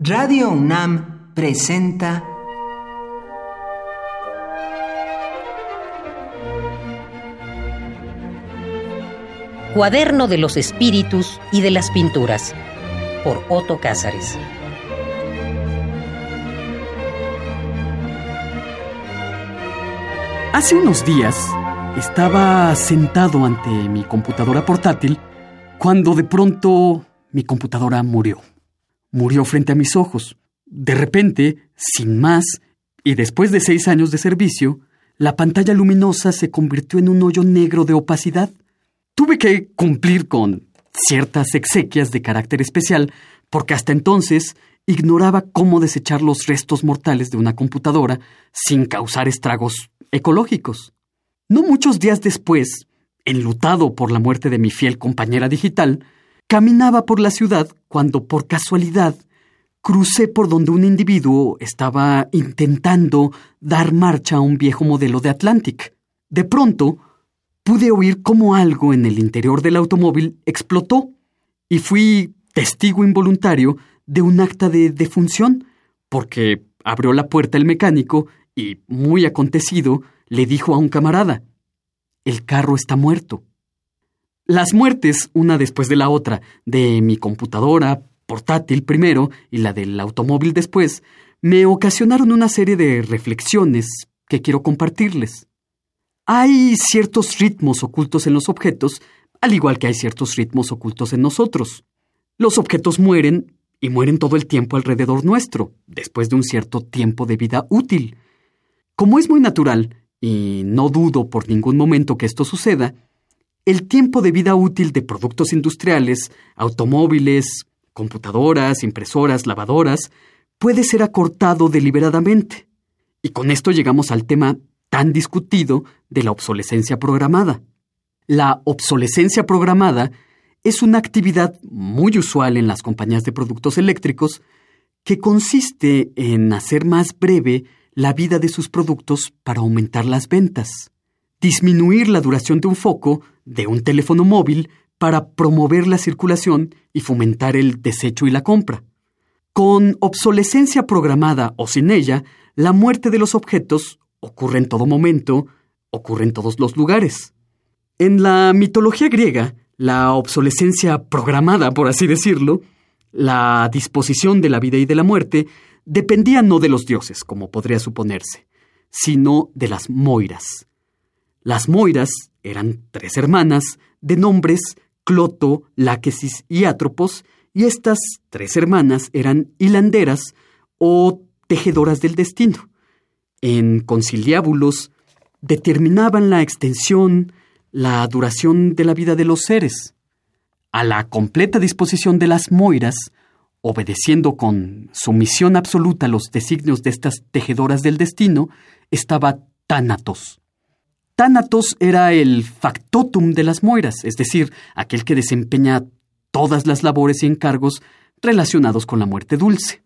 Radio UNAM presenta Cuaderno de los Espíritus y de las Pinturas por Otto Cázares. Hace unos días estaba sentado ante mi computadora portátil cuando de pronto mi computadora murió. Murió frente a mis ojos. De repente, sin más, y después de seis años de servicio, la pantalla luminosa se convirtió en un hoyo negro de opacidad. Tuve que cumplir con ciertas exequias de carácter especial porque hasta entonces ignoraba cómo desechar los restos mortales de una computadora sin causar estragos ecológicos. No muchos días después, enlutado por la muerte de mi fiel compañera digital, caminaba por la ciudad cuando por casualidad crucé por donde un individuo estaba intentando dar marcha a un viejo modelo de Atlantic. De pronto, pude oír cómo algo en el interior del automóvil explotó y fui testigo involuntario de un acta de defunción, porque abrió la puerta el mecánico y, muy acontecido, le dijo a un camarada, el carro está muerto. Las muertes, una después de la otra, de mi computadora, portátil primero y la del automóvil después, me ocasionaron una serie de reflexiones que quiero compartirles. Hay ciertos ritmos ocultos en los objetos, al igual que hay ciertos ritmos ocultos en nosotros. Los objetos mueren y mueren todo el tiempo alrededor nuestro, después de un cierto tiempo de vida útil. Como es muy natural, y no dudo por ningún momento que esto suceda, el tiempo de vida útil de productos industriales, automóviles, computadoras, impresoras, lavadoras, puede ser acortado deliberadamente. Y con esto llegamos al tema tan discutido de la obsolescencia programada. La obsolescencia programada es una actividad muy usual en las compañías de productos eléctricos que consiste en hacer más breve la vida de sus productos para aumentar las ventas, disminuir la duración de un foco de un teléfono móvil para promover la circulación y fomentar el desecho y la compra. Con obsolescencia programada o sin ella, la muerte de los objetos ocurre en todo momento, ocurre en todos los lugares. En la mitología griega, la obsolescencia programada, por así decirlo, la disposición de la vida y de la muerte, dependía no de los dioses, como podría suponerse, sino de las Moiras. Las Moiras eran tres hermanas de nombres Cloto, Láquesis y Atropos, y estas tres hermanas eran hilanderas o tejedoras del destino. En conciliábulos determinaban la extensión, la duración de la vida de los seres. A la completa disposición de las Moiras obedeciendo con sumisión absoluta los designios de estas tejedoras del destino, estaba Tánatos. Tánatos era el factotum de las moiras, es decir, aquel que desempeña todas las labores y encargos relacionados con la muerte dulce.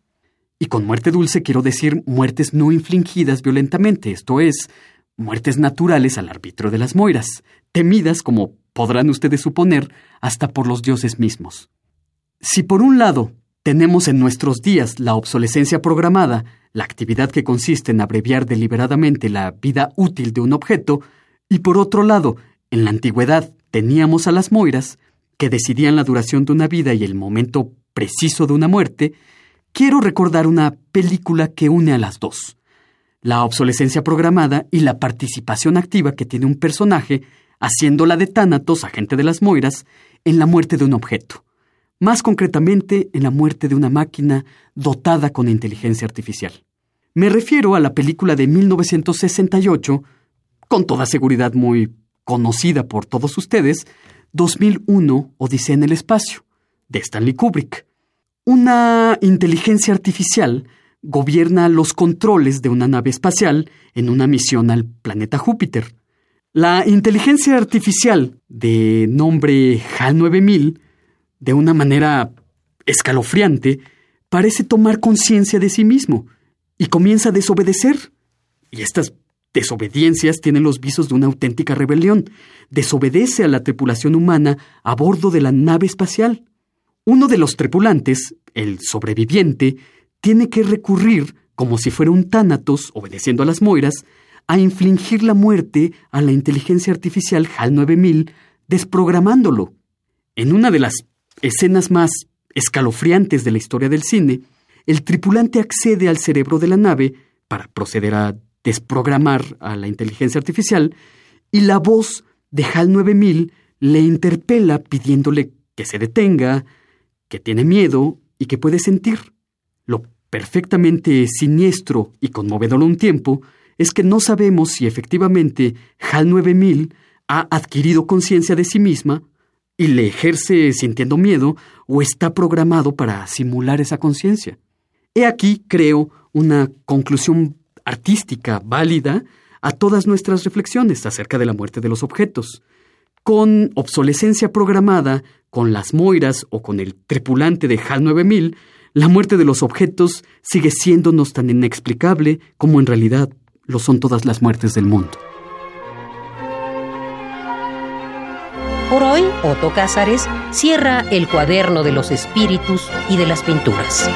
Y con muerte dulce quiero decir muertes no infligidas violentamente, esto es, muertes naturales al arbitrio de las moiras, temidas, como podrán ustedes suponer, hasta por los dioses mismos. Si por un lado tenemos en nuestros días la obsolescencia programada, la actividad que consiste en abreviar deliberadamente la vida útil de un objeto, y por otro lado, en la antigüedad teníamos a las moiras, que decidían la duración de una vida y el momento preciso de una muerte, quiero recordar una película que une a las dos. La obsolescencia programada y la participación activa que tiene un personaje haciéndola de Tánatos, agente de las moiras, en la muerte de un objeto más concretamente en la muerte de una máquina dotada con inteligencia artificial. Me refiero a la película de 1968, con toda seguridad muy conocida por todos ustedes, 2001 Odisea en el Espacio, de Stanley Kubrick. Una inteligencia artificial gobierna los controles de una nave espacial en una misión al planeta Júpiter. La inteligencia artificial, de nombre HAL 9000, de una manera escalofriante, parece tomar conciencia de sí mismo y comienza a desobedecer. Y estas desobediencias tienen los visos de una auténtica rebelión. Desobedece a la tripulación humana a bordo de la nave espacial. Uno de los tripulantes, el sobreviviente, tiene que recurrir, como si fuera un tánatos, obedeciendo a las moiras, a infligir la muerte a la inteligencia artificial HAL 9000, desprogramándolo. En una de las escenas más escalofriantes de la historia del cine, el tripulante accede al cerebro de la nave para proceder a desprogramar a la inteligencia artificial y la voz de HAL 9000 le interpela pidiéndole que se detenga, que tiene miedo y que puede sentir. Lo perfectamente siniestro y conmovedor un tiempo es que no sabemos si efectivamente HAL 9000 ha adquirido conciencia de sí misma y le ejerce sintiendo miedo o está programado para simular esa conciencia. He aquí, creo, una conclusión artística válida a todas nuestras reflexiones acerca de la muerte de los objetos. Con obsolescencia programada, con las moiras o con el tripulante de HAL 9000, la muerte de los objetos sigue siéndonos tan inexplicable como en realidad lo son todas las muertes del mundo. Por hoy, Otto Cázares cierra el cuaderno de los espíritus y de las pinturas.